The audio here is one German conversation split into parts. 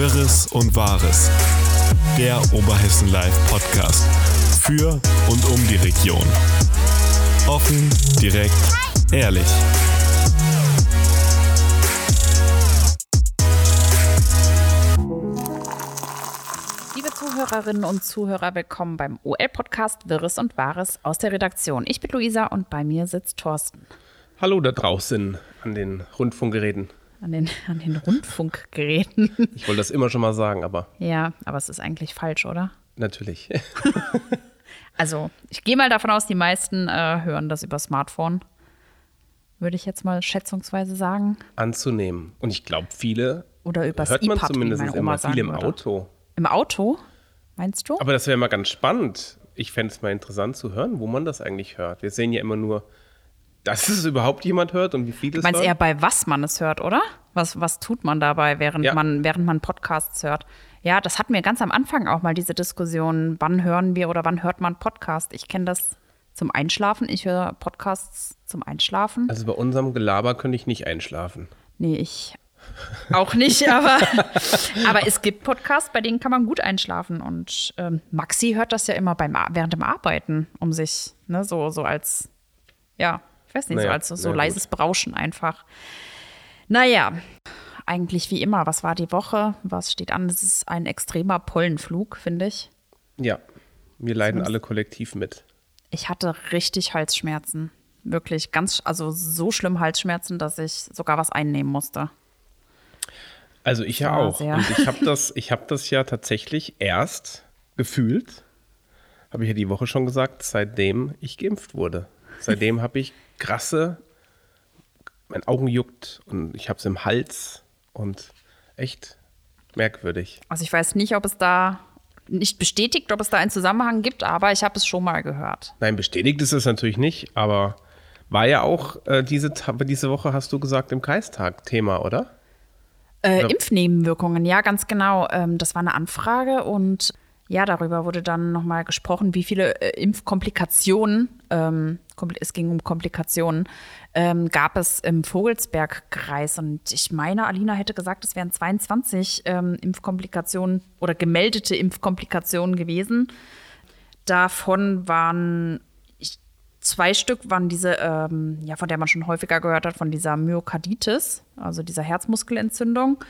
Wirres und Wahres. Der Oberhessen Live Podcast. Für und um die Region. Offen, direkt, ehrlich. Liebe Zuhörerinnen und Zuhörer, willkommen beim OL-Podcast Wirres und Wahres aus der Redaktion. Ich bin Luisa und bei mir sitzt Thorsten. Hallo da draußen an den Rundfunkgeräten. An den, an den Rundfunkgeräten. Ich wollte das immer schon mal sagen, aber Ja, aber es ist eigentlich falsch, oder? natürlich. Also, ich gehe mal davon aus, die meisten äh, hören das über Smartphone. Würde ich jetzt mal schätzungsweise sagen. Anzunehmen. Und ich glaube, viele Oder übers hört man zumindest meine Oma immer sagen viel im würde. Auto. Im Auto? Meinst du? Aber das wäre mal ganz spannend. Ich fände es mal interessant zu hören, wo man das eigentlich hört. Wir sehen ja immer nur, dass es überhaupt jemand hört und wie viele Du es meinst eher bei was man es hört, oder? Was, was tut man dabei, während, Ja. man, während man Podcasts hört? Ja, das hatten wir ganz am Anfang auch mal, diese Diskussion, wann hören wir oder wann hört man Podcast? Ich kenne das zum Einschlafen. Ich höre Podcasts zum Einschlafen. Also bei unserem Gelaber könnte ich nicht einschlafen. Nee, ich auch nicht, aber, aber es gibt Podcasts, bei denen kann man gut einschlafen. Und ähm, Maxi hört das ja immer beim, während dem Arbeiten, um sich, ne, so, so als, ja, ich weiß nicht, so Naja, als so na gut. leises Brauschen einfach. Naja, eigentlich wie immer. Was war die Woche? Was steht an? Es ist ein extremer Pollenflug, finde ich. Ja, wir leiden alle kollektiv mit. Ich hatte richtig Halsschmerzen. Wirklich ganz, also so schlimm Halsschmerzen, dass ich sogar was einnehmen musste. Also ich ja auch. sehr- Und ich habe das, ich hab das ja tatsächlich erst gefühlt, habe ich ja die Woche schon gesagt, seitdem ich geimpft wurde. Seitdem habe ich krasse, mein Augen juckt und ich habe es im Hals und echt merkwürdig. Also ich weiß nicht, ob es da nicht bestätigt, ob es da einen Zusammenhang gibt, aber ich habe es schon mal gehört. Nein, bestätigt ist es natürlich nicht, aber war ja auch äh, diese, diese Woche, hast du gesagt, im Kreistag Thema, oder? Äh. Impfnebenwirkungen, ja, ganz genau. Ähm, das war eine Anfrage und ja, darüber wurde dann nochmal gesprochen, wie viele äh, Impfkomplikationen, ähm, es ging um Komplikationen, ähm, gab es im Vogelsbergkreis. Und ich meine, Alina hätte gesagt, es wären 22 ähm, Impfkomplikationen oder gemeldete Impfkomplikationen gewesen. Davon waren zwei Stück waren diese, ähm, ja, von der man schon häufiger gehört hat, von dieser Myokarditis, also dieser Herzmuskelentzündung.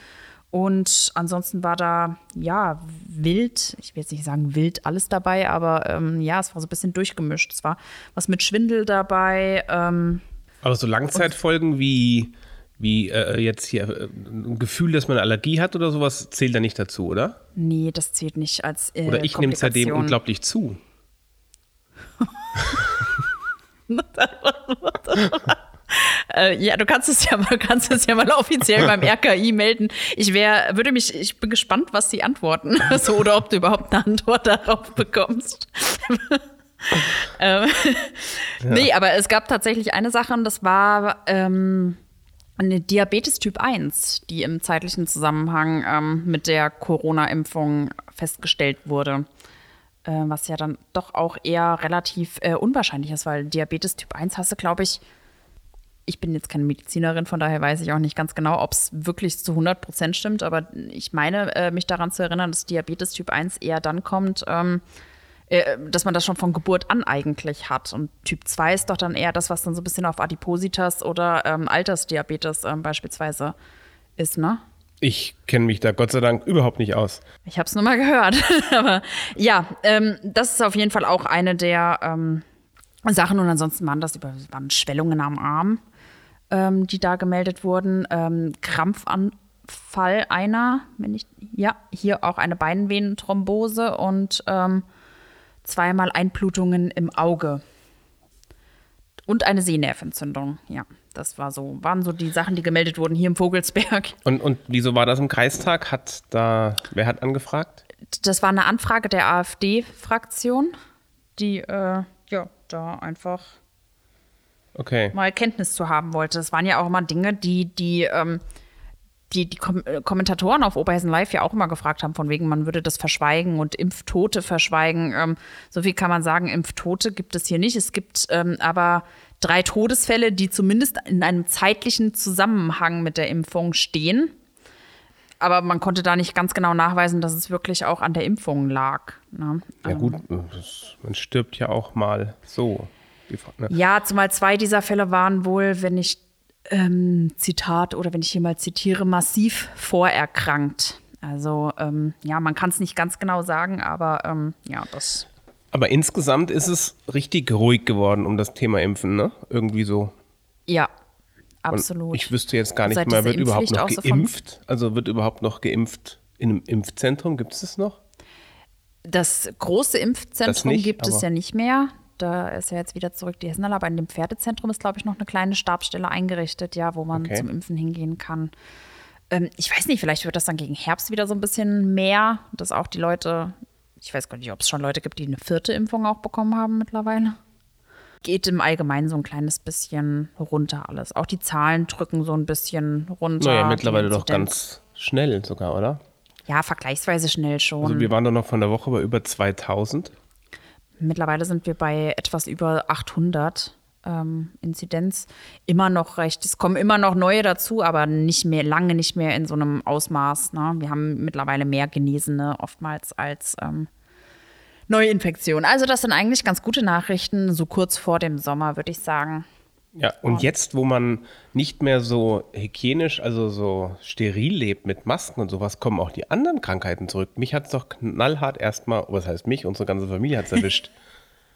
Und ansonsten war da, ja, wild, ich will jetzt nicht sagen wild alles dabei, aber ähm, ja, es war so ein bisschen durchgemischt. Es war was mit Schwindel dabei. Ähm, Aber so Langzeitfolgen wie, wie äh, jetzt hier äh, ein Gefühl, dass man eine Allergie hat oder sowas, zählt da nicht dazu, oder? nee, das zählt nicht als äh, Oder ich nehme es seitdem unglaublich zu. Äh, ja, du kannst es ja mal, kannst es ja mal offiziell beim RKI melden. Ich wäre, würde mich, ich bin gespannt, was sie antworten. so, oder ob du überhaupt eine Antwort darauf bekommst. ähm, Nee, aber es gab tatsächlich eine Sache, und das war ähm, eine Diabetes Typ 1, die im zeitlichen Zusammenhang ähm, mit der Corona-Impfung festgestellt wurde. Äh, was ja dann doch auch eher relativ äh, unwahrscheinlich ist, weil Diabetes Typ 1 hast du, glaube ich, ich bin jetzt keine Medizinerin, von daher weiß ich auch nicht ganz genau, ob es wirklich zu 100 Prozent stimmt, aber ich meine, äh, mich daran zu erinnern, dass Diabetes Typ 1 eher dann kommt, ähm, äh, dass man das schon von Geburt an eigentlich hat. Und Typ 2 ist doch dann eher das, was dann so ein bisschen auf Adipositas oder ähm, Altersdiabetes ähm, beispielsweise ist, ne? Ich kenne mich da Gott sei Dank überhaupt nicht aus. Ich habe es nur mal gehört. Aber ja, ähm, das ist auf jeden Fall auch eine der ähm, Sachen. Und ansonsten waren das über, waren Schwellungen am Arm, ähm, die da gemeldet wurden. Ähm, Krampfanfall einer, wenn ich, ja, hier auch eine Beinvenenthrombose und ähm, zweimal Einblutungen im Auge. Und eine Sehnerventzündung, ja. Das war so, waren so die Sachen, die gemeldet wurden hier im Vogelsberg. Und, und wieso war das im Kreistag? Hat da, wer hat angefragt? das war eine Anfrage der AfD-Fraktion, die äh, ja da einfach Okay. mal Kenntnis zu haben wollte. Es waren ja auch immer Dinge, die die ähm, die, die Kom äh, Kommentatoren auf Oberhessen Live ja auch immer gefragt haben, von wegen, man würde das verschweigen und Impftote verschweigen. Ähm, so viel kann man sagen, Impftote gibt es hier nicht. Es gibt ähm, aber drei Todesfälle, die zumindest in einem zeitlichen Zusammenhang mit der Impfung stehen. aber man konnte da nicht ganz genau nachweisen, dass es wirklich auch an der Impfung lag. Ne? Ja, gut, das, man stirbt ja auch mal so. Ne? Ja, zumal zwei dieser Fälle waren wohl, wenn ich ähm, Zitat oder wenn ich hier mal zitiere, massiv vorerkrankt. Also ähm, ja, man kann es nicht ganz genau sagen, aber ähm, ja, das. Aber insgesamt ist es richtig ruhig geworden um das Thema Impfen, ne? Irgendwie so. Ja, absolut. Und ich wüsste jetzt gar nicht mehr, wird überhaupt noch geimpft? Also wird überhaupt noch geimpft in einem Impfzentrum? Gibt es das noch? Das große Impfzentrum Das nicht, gibt es ja nicht mehr. Da ist ja jetzt wieder zurück die Hessenhalle, aber in dem Pferdezentrum ist, glaube ich, noch eine kleine Stabsstelle eingerichtet, ja, wo man Okay. zum Impfen hingehen kann. Ähm, ich weiß nicht, vielleicht wird das dann gegen Herbst wieder so ein bisschen mehr, dass auch die Leute, ich weiß gar nicht, ob es schon Leute gibt, die eine vierte Impfung auch bekommen haben mittlerweile. Geht im Allgemeinen so ein kleines bisschen runter alles. Auch die Zahlen drücken so ein bisschen runter. Naja, mittlerweile doch ganz schnell sogar, oder? Ja, vergleichsweise schnell schon. Also wir waren doch noch von der Woche bei über 2000. Mittlerweile sind wir bei etwas über 800 ähm, Inzidenz. Immer noch recht. Es kommen immer noch neue dazu, aber nicht mehr, lange nicht mehr in so einem Ausmaß. Ne? Wir haben mittlerweile mehr Genesene oftmals als ähm, Neuinfektionen. Also das sind eigentlich ganz gute Nachrichten, so kurz vor dem Sommer, würde ich sagen. Ja, und jetzt, wo man nicht mehr so hygienisch, also so steril lebt mit Masken und sowas, kommen auch die anderen Krankheiten zurück. Mich hat es doch knallhart erstmal, was heißt mich, unsere ganze Familie hat es erwischt.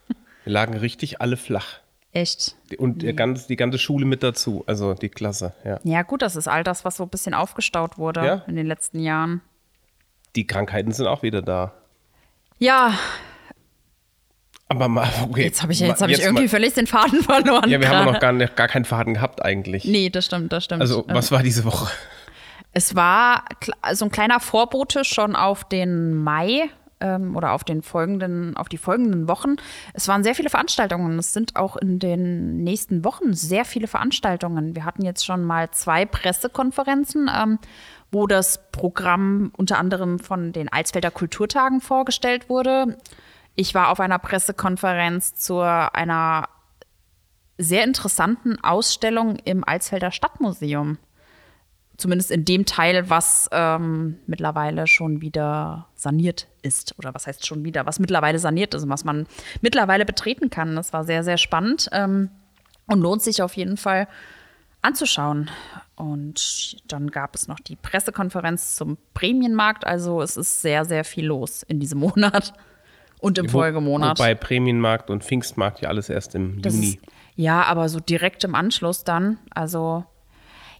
Wir lagen richtig alle flach. Echt. Und der ganz, die ganze Schule mit dazu, also die Klasse, ja. Ja, gut, das ist all das, was so ein bisschen aufgestaut wurde Ja. in den letzten Jahren. Die Krankheiten sind auch wieder da. Ja, Aber mal, okay. jetzt habe ich, jetzt hab ich mal- irgendwie völlig den Faden verloren. Ja, wir haben noch gar, nicht, gar keinen Faden gehabt eigentlich. Nee, das stimmt, das stimmt. Also, Ähm, was war diese Woche? Es war so ein kleiner Vorbote schon auf den Mai ähm, oder auf den folgenden, auf die folgenden Wochen. Es waren sehr viele Veranstaltungen. Es sind auch in den nächsten Wochen sehr viele Veranstaltungen. Wir hatten jetzt schon mal zwei Pressekonferenzen, ähm, wo das Programm unter anderem von den Alsfelder Kulturtagen vorgestellt wurde. Ich war auf einer Pressekonferenz zu einer sehr interessanten Ausstellung im Alsfelder Stadtmuseum zumindest in dem Teil, was ähm, mittlerweile schon wieder saniert ist. Oder was heißt schon wieder, was mittlerweile saniert ist und was man mittlerweile betreten kann. Das war sehr, sehr spannend ähm, und lohnt sich auf jeden Fall anzuschauen. Und dann gab es noch die Pressekonferenz zum Prämienmarkt. Also es ist sehr, sehr viel los in diesem Monat und im Folgemonat. Wobei Prämienmarkt und Pfingstmarkt ja alles erst im Das Juni. Ist, ja, aber so direkt im Anschluss dann. Also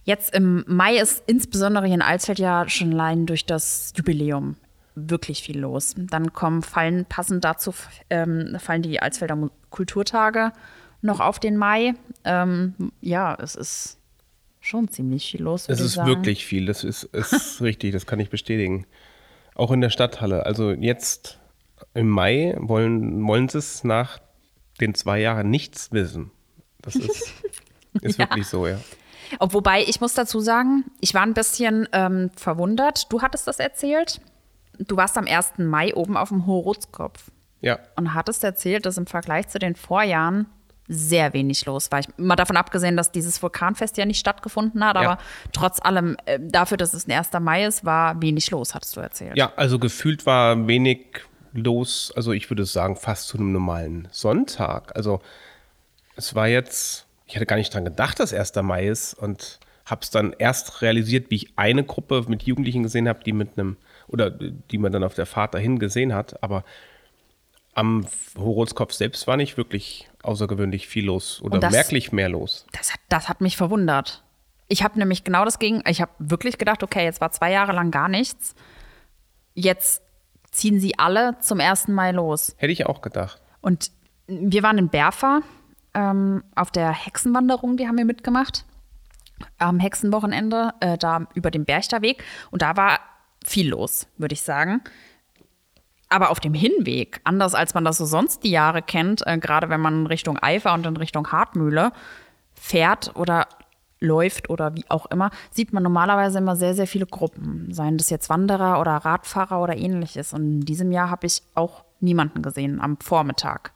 jetzt im Mai ist insbesondere hier in Alsfeld ja schon allein durch das Jubiläum wirklich viel los. Dann kommen, fallen passend dazu, ähm, fallen die Alsfelder Kulturtage noch auf den Mai. Ähm, ja, es ist schon ziemlich viel los. Es ist wirklich viel, das ist, ist richtig, das kann ich bestätigen. Auch in der Stadthalle. Also jetzt im Mai wollen, wollen sie es nach den zwei Jahren nichts wissen. Das ist, ist Ja. wirklich so, ja. Ob- Wobei, ich muss dazu sagen, ich war ein bisschen ähm, verwundert. Du hattest das erzählt. Du warst am 1. Mai oben auf dem Hochrotzkopf. Ja, und hattest erzählt, dass im Vergleich zu den Vorjahren sehr wenig los war. Ich, mal davon abgesehen, dass dieses Vulkanfest ja nicht stattgefunden hat, Ja. aber trotz allem, äh, dafür, dass es ein 1. Mai ist, war wenig los, hattest du erzählt. ja, also gefühlt war wenig los, also ich würde sagen fast zu einem normalen Sonntag. Also es war jetzt, ich hatte gar nicht dran gedacht, dass 1. Mai ist und habe es dann erst realisiert, wie ich eine Gruppe mit Jugendlichen gesehen habe, die mit einem, oder die man dann auf der Fahrt dahin gesehen hat, aber am Horolskopf selbst war nicht wirklich außergewöhnlich viel los oder das- merklich mehr los. Das, hat, das hat mich verwundert. Ich habe nämlich genau das gegen, ich habe wirklich gedacht, okay, jetzt war zwei Jahre lang gar nichts. Jetzt ziehen sie alle zum 1. Mai los. Hätte ich auch gedacht. Und wir waren in Berfa ähm, auf der Hexenwanderung, die haben wir mitgemacht. Am Hexenwochenende, äh, da über den Berchterweg. Und da war viel los, würde ich sagen. Aber auf dem Hinweg, anders als man das so sonst die Jahre kennt, äh, gerade wenn man Richtung Eifer und in Richtung Hartmühle fährt oder läuft oder wie auch immer, sieht man normalerweise immer sehr, sehr viele Gruppen. Seien das jetzt Wanderer oder Radfahrer oder ähnliches. Und in diesem Jahr habe ich auch niemanden gesehen am Vormittag.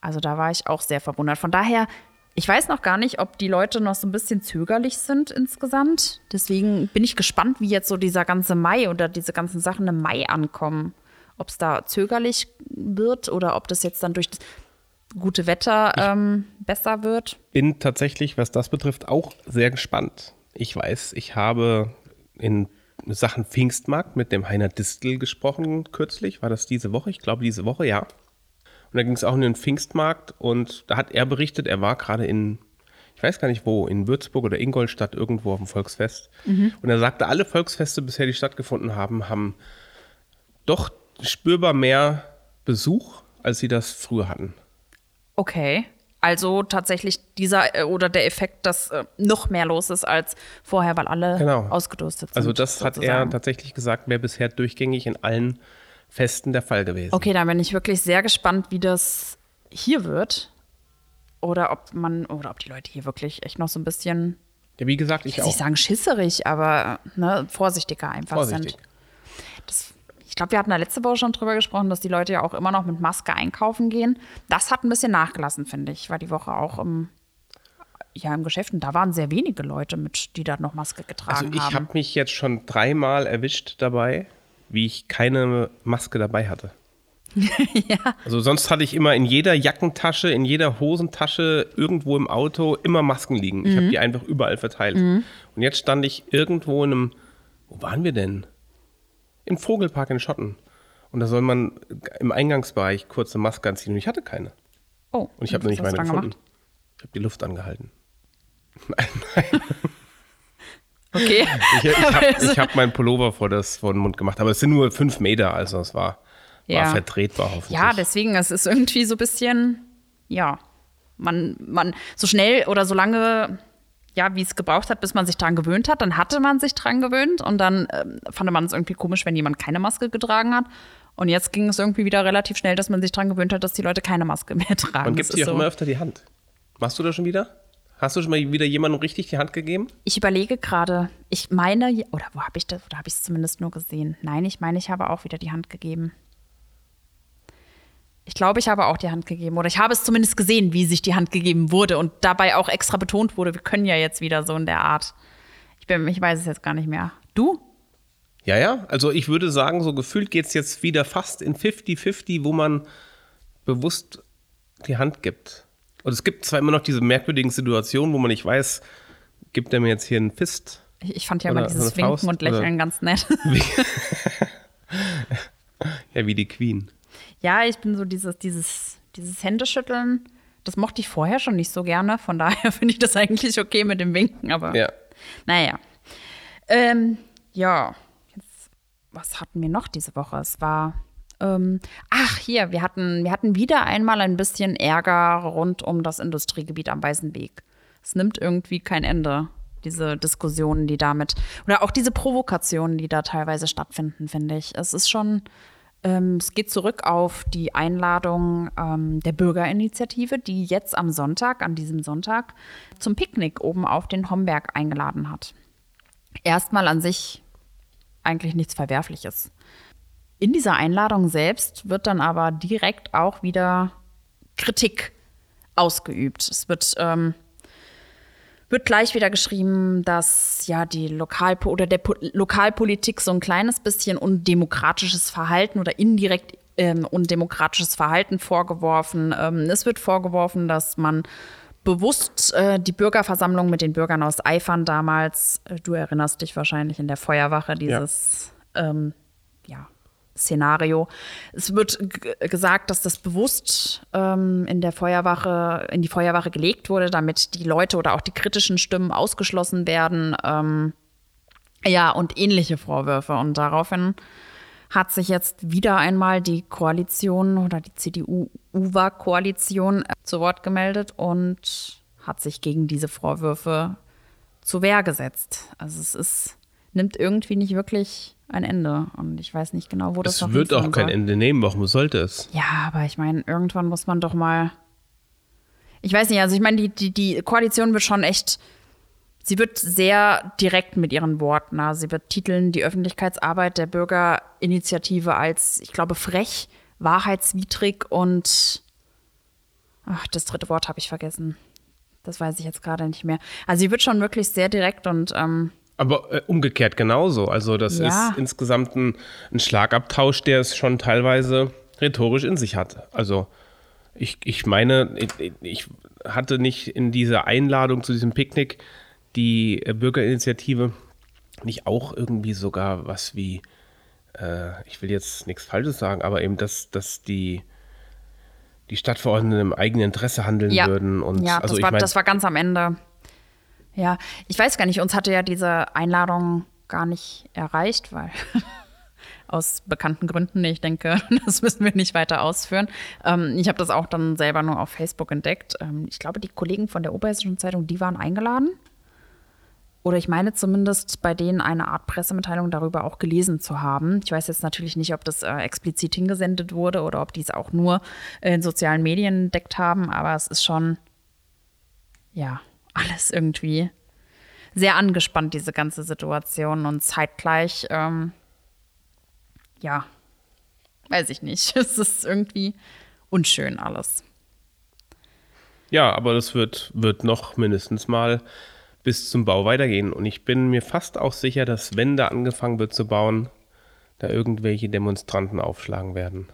Also da war ich auch sehr verwundert. Von daher Ich weiß noch gar nicht, ob die Leute noch so ein bisschen zögerlich sind insgesamt. Deswegen bin ich gespannt, wie jetzt so dieser ganze Mai oder diese ganzen Sachen im Mai ankommen. Ob es da zögerlich wird oder ob das jetzt dann durch das gute Wetter ähm, besser wird. Bin tatsächlich, was das betrifft, auch sehr gespannt. Ich weiß, ich habe in Sachen Pfingstmarkt mit dem Heiner Distel gesprochen kürzlich. War das diese Woche? Ich glaube, diese Woche, ja. Und da ging es auch in den Pfingstmarkt und da hat er berichtet, er war gerade in, ich weiß gar nicht wo, in Würzburg oder Ingolstadt irgendwo auf dem Volksfest. Und er sagte, alle Volksfeste bisher, die stattgefunden haben, haben doch spürbar mehr Besuch, als sie das früher hatten. Okay. Also tatsächlich dieser äh, oder der Effekt, dass äh, noch mehr los ist als vorher, weil alle Genau. ausgedurstet sind. Also das hat er sozusagen. tatsächlich gesagt, wäre bisher durchgängig in allen Festen der Fall gewesen. Okay, dann bin ich wirklich sehr gespannt, wie das hier wird. Oder ob man, oder ob die Leute hier wirklich echt noch so ein bisschen, Ja, wie gesagt, ich ich auch. nicht sagen schisserig, aber ne, vorsichtiger einfach Vorsichtig. sind. Ich glaube, wir hatten da letzte Woche schon drüber gesprochen, dass die Leute ja auch immer noch mit Maske einkaufen gehen. Das hat ein bisschen nachgelassen, finde ich. War die Woche auch im, ja, im Geschäft. Und da waren sehr wenige Leute mit, die da noch Maske getragen Also ich haben. habe mich jetzt schon dreimal erwischt dabei, wie ich keine Maske dabei hatte. ja. Also sonst hatte ich immer in jeder Jackentasche, in jeder Hosentasche, irgendwo im Auto immer Masken liegen. Ich habe die einfach überall verteilt. Und jetzt stand ich irgendwo in einem, wo waren wir denn? Im Vogelpark in Schotten. Und da soll man im Eingangsbereich kurze Maske anziehen und ich hatte keine. Oh, Und ich habe noch nicht meine gefunden. Ich habe die Luft angehalten. Okay. Ich, ich habe hab meinen Pullover vor, das, vor den Mund gemacht, aber es sind nur fünf Meter, also es war, Ja. war vertretbar hoffentlich. Ja, deswegen, es ist irgendwie so ein bisschen, ja, man, man, so schnell oder so lange, ja, wie es gebraucht hat, bis man sich dran gewöhnt hat, dann hatte man sich dran gewöhnt und dann ähm, fand man es irgendwie komisch, wenn jemand keine Maske getragen hat. Und jetzt ging es irgendwie wieder relativ schnell, dass man sich dran gewöhnt hat, dass die Leute keine Maske mehr tragen. Man Das gibt dir auch so. immer öfter die Hand. Machst du das schon wieder? Hast du schon mal wieder jemandem richtig die Hand gegeben? Ich überlege gerade, ich meine, oder wo habe ich das, oder habe ich es zumindest nur gesehen? Nein, ich meine, ich habe auch wieder die Hand gegeben. Ich glaube, ich habe auch die Hand gegeben. Oder ich habe es zumindest gesehen, wie sich die Hand gegeben wurde und dabei auch extra betont wurde, wir können ja jetzt wieder so in der Art. Ich, bin, ich weiß es jetzt gar nicht mehr. Du? Ja, ja. Also ich würde sagen, so gefühlt geht es jetzt wieder fast in 50-50, wo man bewusst die Hand gibt. Und es gibt zwar immer noch diese merkwürdigen Situationen, wo man nicht weiß, gibt er mir jetzt hier einen Fist? Ich, ich fand ja immer dieses Faust, Winken und Lächeln ganz nett. Ja, wie die Queen. Ja, ich bin so dieses, dieses, dieses Händeschütteln, das mochte ich vorher schon nicht so gerne. Von daher finde ich das eigentlich okay mit dem Winken, aber Ja. naja. Ähm, ja, jetzt, was hatten wir noch diese Woche? Es war, ähm, ach hier, wir hatten, wir hatten wieder einmal ein bisschen Ärger rund um das Industriegebiet am Weißen Weg. Es nimmt irgendwie kein Ende, diese Diskussionen, die damit, oder auch diese Provokationen, die da teilweise stattfinden, finde ich. Es ist schon, ähm, es geht zurück auf die Einladung ähm, der Bürgerinitiative, die jetzt am Sonntag, an diesem Sonntag, zum Picknick oben auf den Homberg eingeladen hat. Erstmal an sich eigentlich nichts Verwerfliches. In dieser Einladung selbst wird dann aber direkt auch wieder Kritik ausgeübt. Es wird, ähm, wird gleich wieder geschrieben, dass ja die Lokalpo oder der po Lokalpolitik so ein kleines bisschen undemokratisches Verhalten oder indirekt ähm, undemokratisches Verhalten vorgeworfen. Ähm, es wird vorgeworfen, dass man bewusst äh, die Bürgerversammlung mit den Bürgern aus Eifern damals, äh, du erinnerst dich wahrscheinlich in der Feuerwache, dieses ähm, ja, Szenario. Es wird gesagt, dass das bewusst ähm, in der Feuerwache, in die Feuerwache gelegt wurde, damit die Leute oder auch die kritischen Stimmen ausgeschlossen werden. Ähm, ja, und ähnliche Vorwürfe. Und daraufhin hat sich jetzt wieder einmal die Koalition oder die CDU-UWA-Koalition äh, zu Wort gemeldet und hat sich gegen diese Vorwürfe zu Wehr gesetzt. Also es ist, nimmt irgendwie nicht wirklich ein Ende. Und ich weiß nicht genau, wo das Es wird auch kein soll. Ende nehmen. Warum sollte es? Ja, aber ich meine, irgendwann muss man doch mal. Ich weiß nicht, also ich meine, die, die, die Koalition wird schon echt. Sie wird sehr direkt mit ihren Worten. Also sie wird titeln die Öffentlichkeitsarbeit der Bürgerinitiative als, ich glaube, frech, wahrheitswidrig und. Ach, das dritte Wort habe ich vergessen. Das weiß ich jetzt gerade nicht mehr. Also sie wird schon wirklich sehr direkt und ähm, Aber äh, umgekehrt genauso. Also das Ja. ist insgesamt ein, ein Schlagabtausch, der es schon teilweise rhetorisch in sich hat. Also ich, ich meine, ich, ich hatte nicht in dieser Einladung zu diesem Picknick die äh, Bürgerinitiative nicht auch irgendwie sogar was wie, äh, ich will jetzt nichts Falsches sagen, aber eben, dass, dass die, die Stadtverordneten im eigenen Interesse handeln ja, würden. Und ja also das, ich war, mein, das war ganz am Ende. Ja, ich weiß gar nicht, uns hatte ja diese Einladung gar nicht erreicht, weil aus bekannten Gründen, ich denke, das müssen wir nicht weiter ausführen. Ähm, ich habe das auch dann selber nur auf Facebook entdeckt. Ähm, ich glaube, die Kollegen von der Oberhessischen Zeitung, die waren eingeladen. Oder ich meine zumindest bei denen eine Art Pressemitteilung darüber auch gelesen zu haben. Ich weiß jetzt natürlich nicht, ob das äh, explizit hingesendet wurde oder ob die es auch nur in sozialen Medien entdeckt haben, aber es ist schon, ja, alles irgendwie sehr angespannt, diese ganze Situation und zeitgleich, ähm, ja, weiß ich nicht. Es ist irgendwie unschön alles. Ja, aber das wird, wird noch mindestens mal bis zum Bau weitergehen. Und ich bin mir fast auch sicher, dass wenn da angefangen wird zu bauen, da irgendwelche Demonstranten aufschlagen werden.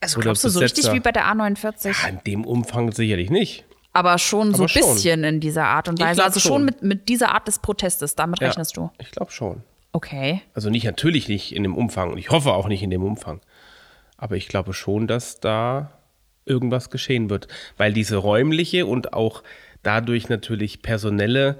Also Oder glaubst du so richtig wie bei der A49? Ja, in dem Umfang sicherlich nicht. Aber schon so Aber ein schon. bisschen in dieser Art und Weise. Also schon schon. mit, mit dieser Art des Protestes, damit Ja, rechnest du. Ich glaube schon. Okay. Also nicht natürlich nicht in dem Umfang und ich hoffe auch nicht in dem Umfang. Aber ich glaube schon, dass da irgendwas geschehen wird, weil diese räumliche und auch dadurch natürlich personelle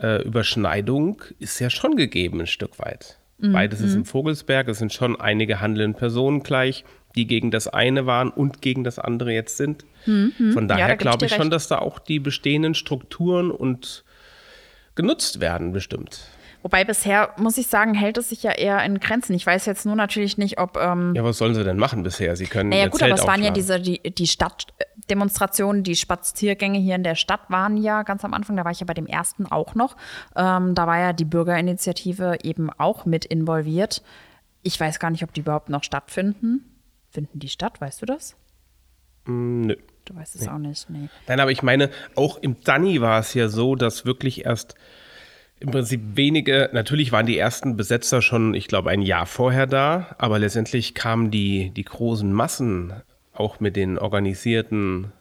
äh, Überschneidung ist ja schon gegeben ein Stück weit. Beides ist im Vogelsberg, es sind schon einige handelnde Personen gleich, die gegen das eine waren und gegen das andere jetzt sind. Von da daher geb ich glaube ich schon, dass da auch die bestehenden Strukturen und genutzt werden, bestimmt. Wobei bisher, muss ich sagen, hält es sich ja eher in Grenzen. Ich weiß jetzt nur natürlich nicht, ob. Ähm, Ja, was sollen sie denn machen bisher? Sie können naja, ihr gut, Zelt aber es waren ja diese, die, die Stadtdemonstrationen, die Spaziergänge hier in der Stadt waren ja ganz am Anfang. Da war ich ja bei dem ersten auch noch. Ähm, da war ja die Bürgerinitiative eben auch mit involviert. Ich weiß gar nicht, ob die überhaupt noch stattfinden. Finden die statt? Weißt du das? Nö. Du weißt es auch nicht. Nee. Nein, aber ich meine, auch im Danny war es ja so, dass wirklich erst im Prinzip wenige, natürlich waren die ersten Besetzer schon, ich glaube, ein Jahr vorher da, aber letztendlich kamen die, die großen Massen auch mit den organisierten,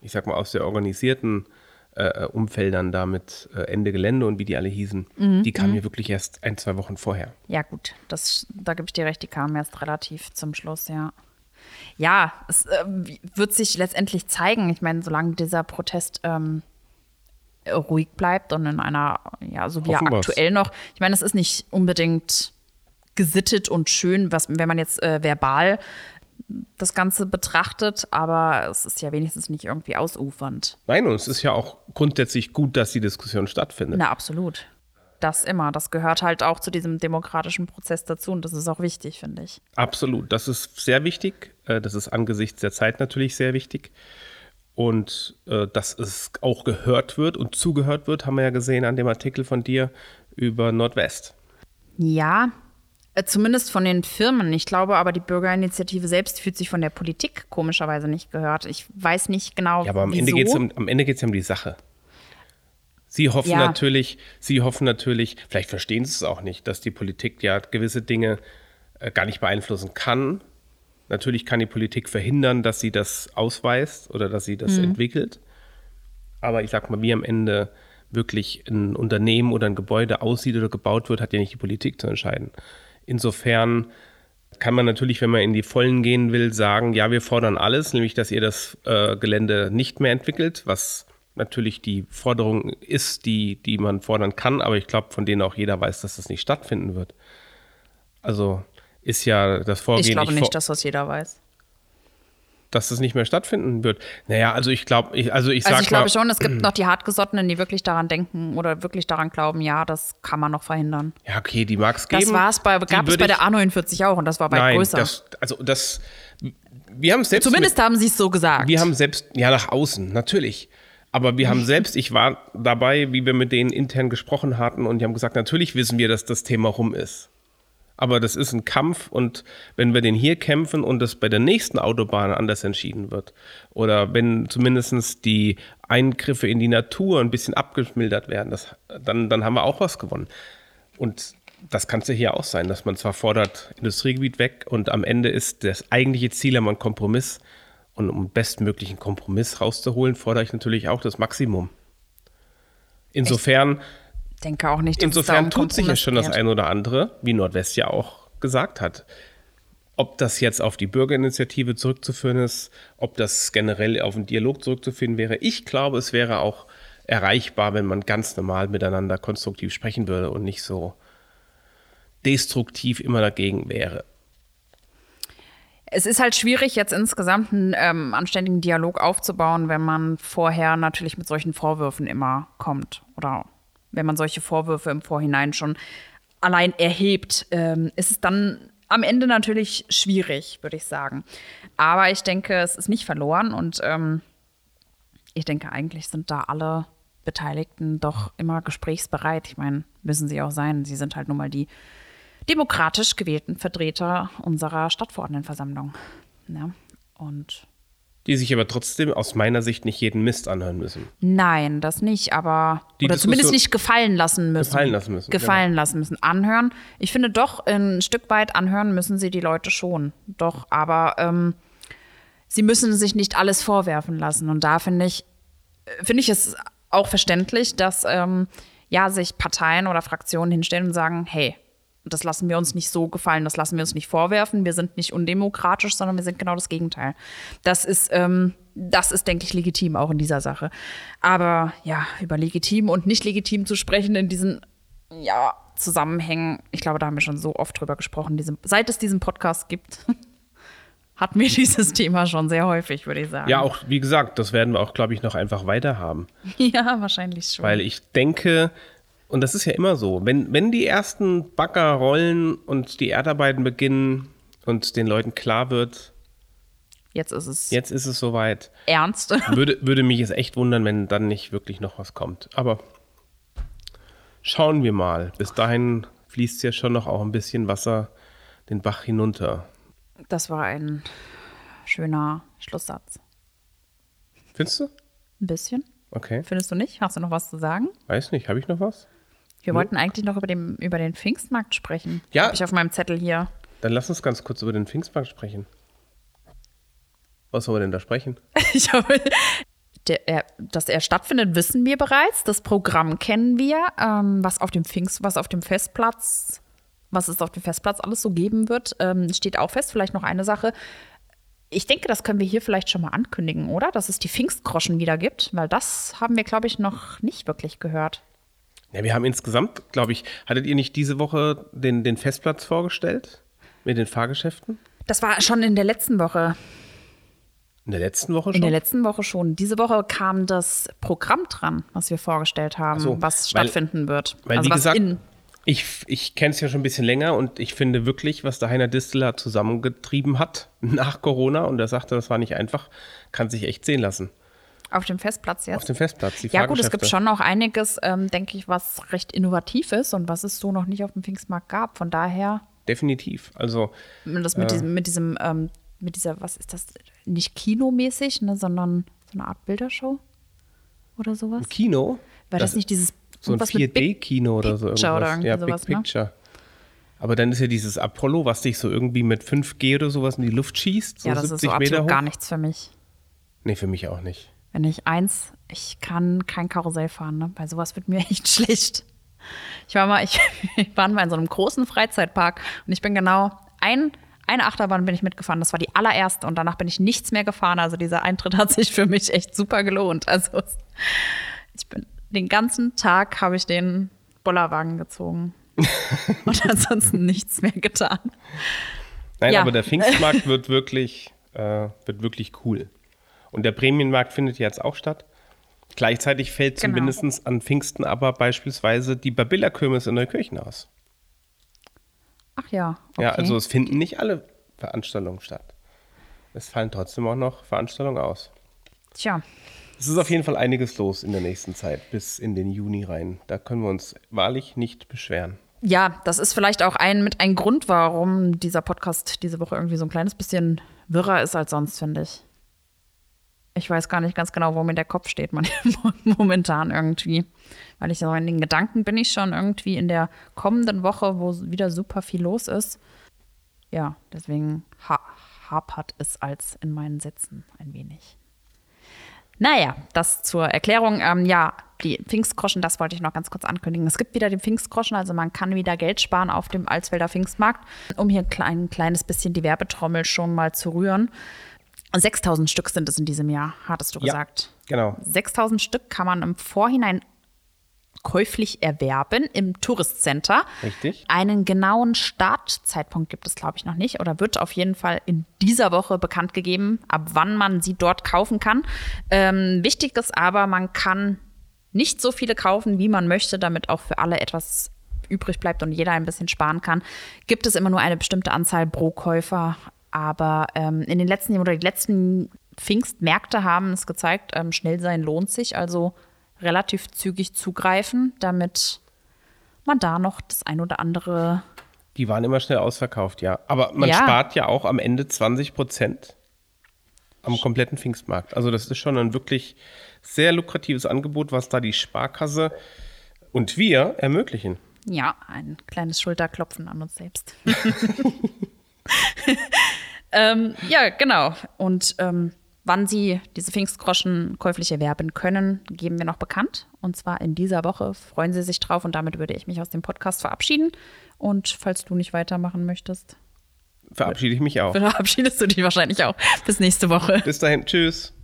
ich sag mal, aus der organisierten äh, Umfeldern da mit äh, Ende Gelände und wie die alle hießen, Mhm, die kamen ja wirklich erst ein, zwei Wochen vorher. Ja, gut, das, da gebe ich dir recht, die kamen erst relativ zum Schluss, ja. Ja, es äh, wird sich letztendlich zeigen. Ich meine, solange dieser Protest ähm, ruhig bleibt und in einer, ja, so wie er aktuell noch, ich meine, es ist nicht unbedingt gesittet und schön, was, wenn man jetzt äh, verbal das Ganze betrachtet, aber es ist ja wenigstens nicht irgendwie ausufernd. Nein, und es ist ja auch grundsätzlich gut, dass die Diskussion stattfindet. Na, absolut. Das immer. Das gehört halt auch zu diesem demokratischen Prozess dazu und das ist auch wichtig, finde ich. Absolut, das ist sehr wichtig. Äh, Das ist angesichts der Zeit natürlich sehr wichtig. Und äh, dass es auch gehört wird und zugehört wird, haben wir ja gesehen an dem Artikel von dir über Nordwest. Ja, zumindest von den Firmen. Ich glaube aber, die Bürgerinitiative selbst fühlt sich von der Politik komischerweise nicht gehört. Ich weiß nicht genau, Ja, aber am wieso. Ende geht es um, am Ende geht's ja um die Sache. Sie hoffen Ja. natürlich, Sie hoffen natürlich, vielleicht verstehen Sie es auch nicht, dass die Politik ja gewisse Dinge äh, gar nicht beeinflussen kann. Natürlich kann die Politik verhindern, dass sie das ausweist oder dass sie das entwickelt. Aber ich sag mal, wie am Ende wirklich ein Unternehmen oder ein Gebäude aussieht oder gebaut wird, hat ja nicht die Politik zu entscheiden. Insofern kann man natürlich, wenn man in die Vollen gehen will, sagen, ja, wir fordern alles, nämlich dass ihr das äh, Gelände nicht mehr entwickelt, was natürlich die Forderung ist, die, die man fordern kann, aber ich glaube, von denen auch jeder weiß, dass das nicht stattfinden wird. Also ist ja das Vorgehen, ich glaube nicht, dass das jeder weiß. Dass das nicht mehr stattfinden wird. Naja, also ich glaube, ich, also ich sag Also ich glaube schon, es gibt noch die Hartgesottenen, die wirklich daran denken oder wirklich daran glauben, ja, das kann man noch verhindern. ja, okay, die mag es geben. Das war es bei, gab es bei der ich- A49 auch und das war bei Nein, größer. das, also das, wir haben selbst Zumindest haben sie es so gesagt. Wir haben selbst, ja, nach außen, natürlich. Aber wir haben selbst, ich war dabei, wie wir mit denen intern gesprochen hatten und die haben gesagt, natürlich wissen wir, dass das Thema rum ist. Aber das ist ein Kampf und wenn wir den hier kämpfen und das bei der nächsten Autobahn anders entschieden wird oder wenn zumindest die Eingriffe in die Natur ein bisschen abgemildert werden, das, dann, dann haben wir auch was gewonnen. Und das kann es ja hier auch sein, dass man zwar fordert, Industriegebiet weg und am Ende ist das eigentliche Ziel aber ein Kompromiss. Und um bestmöglichen Kompromiss rauszuholen, fordere ich natürlich auch das Maximum. Insofern, Ich denke auch nicht, insofern tut sich ja schon das eine oder andere, wie Nordwest ja auch gesagt hat. Ob das jetzt auf die Bürgerinitiative zurückzuführen ist, ob das generell auf den Dialog zurückzuführen wäre. Ich glaube, es wäre auch erreichbar, wenn man ganz normal miteinander konstruktiv sprechen würde und nicht so destruktiv immer dagegen wäre. Es ist halt schwierig, jetzt insgesamt einen ähm, anständigen Dialog aufzubauen, wenn man vorher natürlich mit solchen Vorwürfen immer kommt. Oder wenn man solche Vorwürfe im Vorhinein schon allein erhebt, ähm, ist es dann am Ende natürlich schwierig, würde ich sagen. Aber ich denke, es ist nicht verloren und ähm, ich denke, eigentlich sind da alle Beteiligten doch immer gesprächsbereit. Ich meine, müssen sie auch sein. Sie sind halt nun mal die demokratisch gewählten Vertreter unserer Stadtverordnetenversammlung. Ja. Und Die sich aber trotzdem aus meiner Sicht nicht jeden Mist anhören müssen. nein, das nicht, aber Die oder zumindest Diskussion- nicht gefallen lassen müssen. Gefallen lassen müssen, genau. Gefallen lassen müssen. Anhören. Ich finde doch, ein Stück weit anhören müssen sie die Leute schon. Doch, aber ähm, sie müssen sich nicht alles vorwerfen lassen. Und da finde ich, finde ich es auch verständlich, dass ähm, ja, sich Parteien oder Fraktionen hinstellen und sagen, hey, das lassen wir uns nicht so gefallen, das lassen wir uns nicht vorwerfen, wir sind nicht undemokratisch, sondern wir sind genau das Gegenteil. Das ist, ähm, das ist, denke ich, legitim auch in dieser Sache. Aber ja, über legitim und nicht legitim zu sprechen in diesen ja, Zusammenhängen, ich glaube, da haben wir schon so oft drüber gesprochen. Diese, seit es diesen Podcast gibt, hatten wir dieses Thema schon sehr häufig, würde ich sagen. Ja, auch wie gesagt, das werden wir auch, glaube ich, noch einfach weiter haben. Ja, wahrscheinlich schon. Weil ich denke, und das ist ja immer so, wenn, wenn die ersten Bagger rollen und die Erdarbeiten beginnen und den Leuten klar wird, Jetzt ist es jetzt ist es soweit, ernst. würde, würde mich es echt wundern, wenn dann nicht wirklich noch was kommt. Aber schauen wir mal. Bis dahin fließt ja schon noch auch ein bisschen Wasser den Bach hinunter. Das war ein schöner Schlusssatz. Findest du? Ein bisschen. Okay. Findest du nicht? Hast du noch was zu sagen? Weiß nicht, habe ich noch was? Wir wollten eigentlich noch über den, über den Pfingstmarkt sprechen. Ja. Habe ich auf meinem Zettel hier. Dann lass uns ganz kurz über den Pfingstmarkt sprechen. Was sollen wir denn da sprechen? Ich habe, der, er, dass er stattfindet, wissen wir bereits. Das Programm kennen wir. Ähm, was auf dem Pfingst, was auf dem Festplatz, was es auf dem Festplatz alles so geben wird, ähm, steht auch fest. Vielleicht noch eine Sache. Ich denke, das können wir hier vielleicht schon mal ankündigen, oder? Dass es die Pfingstgroschen wieder gibt, weil das haben wir, glaube ich, noch nicht wirklich gehört. Ja, wir haben insgesamt, glaube ich, hattet ihr nicht diese Woche den, den Festplatz vorgestellt? Mit den Fahrgeschäften? Das war schon in der letzten Woche. In der letzten Woche In schon? der letzten Woche schon. Diese Woche kam das Programm dran, was wir vorgestellt haben, so, was weil- stattfinden wird. Weil, also wie gesagt, in. ich, ich kenne es ja schon ein bisschen länger und ich finde wirklich, was der Heiner Distler zusammengetrieben hat nach Corona, und er sagte, das war nicht einfach, kann sich echt sehen lassen. Auf dem Festplatz jetzt. Auf dem Festplatz, ja, gut, es gibt schon auch einiges, ähm, denke ich, was recht innovativ ist und was es so noch nicht auf dem Pfingstmarkt gab. Von daher, Definitiv. Also, das mit diesem, mit diesem, ähm, mit dieser, was ist das, nicht kinomäßig, ne, sondern so eine Art Bildershow oder sowas? Kino. War das, nicht dieses so ein irgendwas mit Big 4D-Kino oder so oder irgendwas. irgendwie ja, sowas, Big ne? Picture. Aber dann ist ja dieses Apollo, was dich so irgendwie mit 5G oder sowas in die Luft schießt, so Ja, das ist 70 so Meter absolut hoch. gar nichts für mich. Nee, für mich auch nicht. Wenn ich eins, ich kann kein Karussell fahren, ne? Bei sowas wird mir echt schlecht. Ich war mal, ich, ich war mal in so einem großen Freizeitpark und ich bin genau ein, eine Achterbahn bin ich mitgefahren. Das war die allererste und danach bin ich nichts mehr gefahren. Also dieser Eintritt hat sich für mich echt super gelohnt. Also ich bin den ganzen Tag habe ich den Bollerwagen gezogen und ansonsten nichts mehr getan. Nein, Ja. aber der Pfingstmarkt wird wirklich, äh, wird wirklich cool. Und der Prämienmarkt findet jetzt auch statt. Gleichzeitig fällt Genau. zumindest an Pfingsten aber beispielsweise die Babilla-Kirmes in Neukirchen aus. Ach ja. Okay. Ja, also es finden nicht alle Veranstaltungen statt. Es fallen trotzdem auch noch Veranstaltungen aus. Tja, Es ist auf jeden Fall einiges los in der nächsten Zeit, bis in den Juni rein. Da können wir uns wahrlich nicht beschweren. ja, das ist vielleicht auch ein mit ein Grund, warum dieser Podcast diese Woche irgendwie so ein kleines bisschen wirrer ist als sonst, finde ich. Ich weiß gar nicht ganz genau, wo mir der Kopf steht momentan irgendwie. Weil ich so in den Gedanken bin ich schon irgendwie in der kommenden Woche, wo wieder super viel los ist. Ja, deswegen ha hapert es als in meinen Sätzen ein wenig. Naja, das zur Erklärung. Ähm, ja, die Pfingstgroschen, das wollte ich noch ganz kurz ankündigen. Es gibt wieder den Pfingstgroschen, also man kann wieder Geld sparen auf dem Alsfelder Pfingstmarkt, um hier ein klein, kleines bisschen die Werbetrommel schon mal zu rühren. 6000 Stück sind es in diesem Jahr, hattest du Ja, gesagt. genau. 6000 Stück kann man im Vorhinein käuflich erwerben im Touristcenter. Richtig. Einen genauen Startzeitpunkt gibt es, glaube ich, noch nicht oder wird auf jeden Fall in dieser Woche bekannt gegeben, ab wann man sie dort kaufen kann. Ähm, wichtig ist aber, man kann nicht so viele kaufen, wie man möchte, damit auch für alle etwas übrig bleibt und jeder ein bisschen sparen kann. Gibt es immer nur eine bestimmte Anzahl pro Käufer. Aber ähm, in den letzten Jahren oder die letzten Pfingstmärkte haben es gezeigt, ähm, schnell sein lohnt sich. Also relativ zügig zugreifen, damit man da noch das ein oder andere Die waren immer schnell ausverkauft, ja. Aber man Ja. spart ja auch am Ende 20 Prozent am kompletten Pfingstmarkt. Also das ist schon ein wirklich sehr lukratives Angebot, was da die Sparkasse und wir ermöglichen. Ja, ein kleines Schulterklopfen an uns selbst. ähm, ja, genau. Und ähm, wann Sie diese Pfingstgroschen käuflich erwerben können, geben wir noch bekannt. Und zwar in dieser Woche. Freuen Sie sich drauf. Und damit würde ich mich aus dem Podcast verabschieden. Und falls du nicht weitermachen möchtest, Verabschiede ich mich auch. verabschiedest du dich wahrscheinlich auch. Bis nächste Woche. Bis dahin, tschüss.